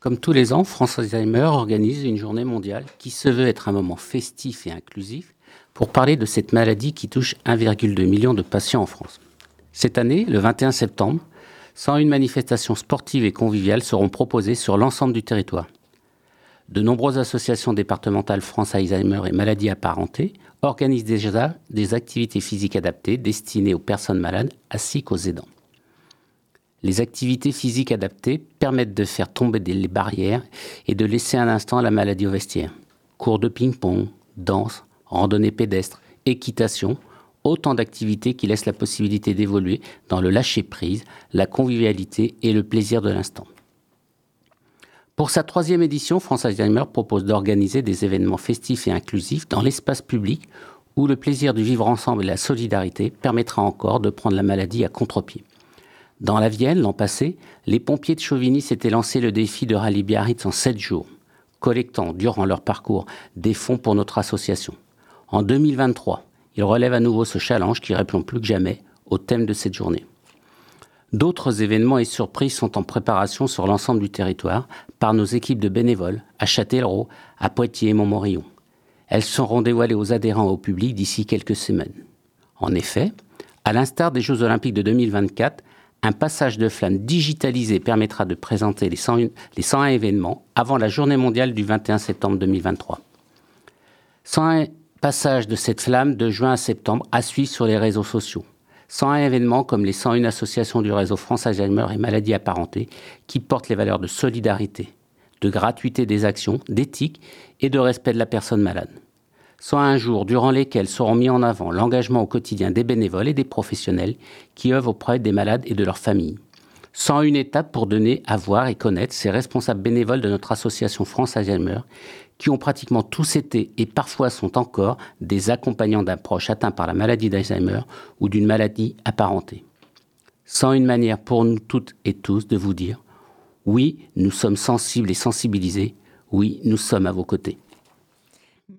Comme tous les ans, France Alzheimer organise une journée mondiale qui se veut être un moment festif et inclusif pour parler de cette maladie qui touche 1,2 million de patients en France. Cette année, le 21 septembre, 101 manifestations sportives et conviviales seront proposées sur l'ensemble du territoire. De nombreuses associations départementales France Alzheimer et maladies apparentées organisent déjà des activités physiques adaptées destinées aux personnes malades ainsi qu'aux aidants. Les activités physiques adaptées permettent de faire tomber les barrières et de laisser un instant la maladie au vestiaire. Cours de ping-pong, danse, randonnée pédestre, équitation, autant d'activités qui laissent la possibilité d'évoluer dans le lâcher-prise, la convivialité et le plaisir de l'instant. Pour sa troisième édition, France Alzheimer propose d'organiser des événements festifs et inclusifs dans l'espace public où le plaisir du vivre ensemble et la solidarité permettra encore de prendre la maladie à contre-pied. Dans la Vienne, l'an passé, les pompiers de Chauvigny s'étaient lancé le défi de rallye Biarritz en sept jours, collectant durant leur parcours des fonds pour notre association. En 2023, ils relèvent à nouveau ce challenge qui répond plus que jamais au thème de cette journée. D'autres événements et surprises sont en préparation sur l'ensemble du territoire par nos équipes de bénévoles à Châtellerault, à Poitiers et Montmorillon. Elles seront dévoilées aux adhérents et au public d'ici quelques semaines. En effet, à l'instar des Jeux Olympiques de 2024, un passage de flamme digitalisé permettra de présenter les 101, les 101 événements avant la journée mondiale du 21 septembre 2023. 101 passages de cette flamme de juin à septembre à suivre sur les réseaux sociaux. 101 événements comme les 101 associations du réseau France Alzheimer et maladies apparentées qui portent les valeurs de solidarité, de gratuité des actions, d'éthique et de respect de la personne malade soit un jour durant lesquels seront mis en avant l'engagement au quotidien des bénévoles et des professionnels qui œuvrent auprès des malades et de leurs familles. Sans une étape pour donner à voir et connaître ces responsables bénévoles de notre association France Alzheimer, qui ont pratiquement tous été et parfois sont encore des accompagnants d'un proche atteint par la maladie d'Alzheimer ou d'une maladie apparentée. Sans une manière pour nous toutes et tous de vous dire oui, nous sommes sensibles et sensibilisés, oui, nous sommes à vos côtés.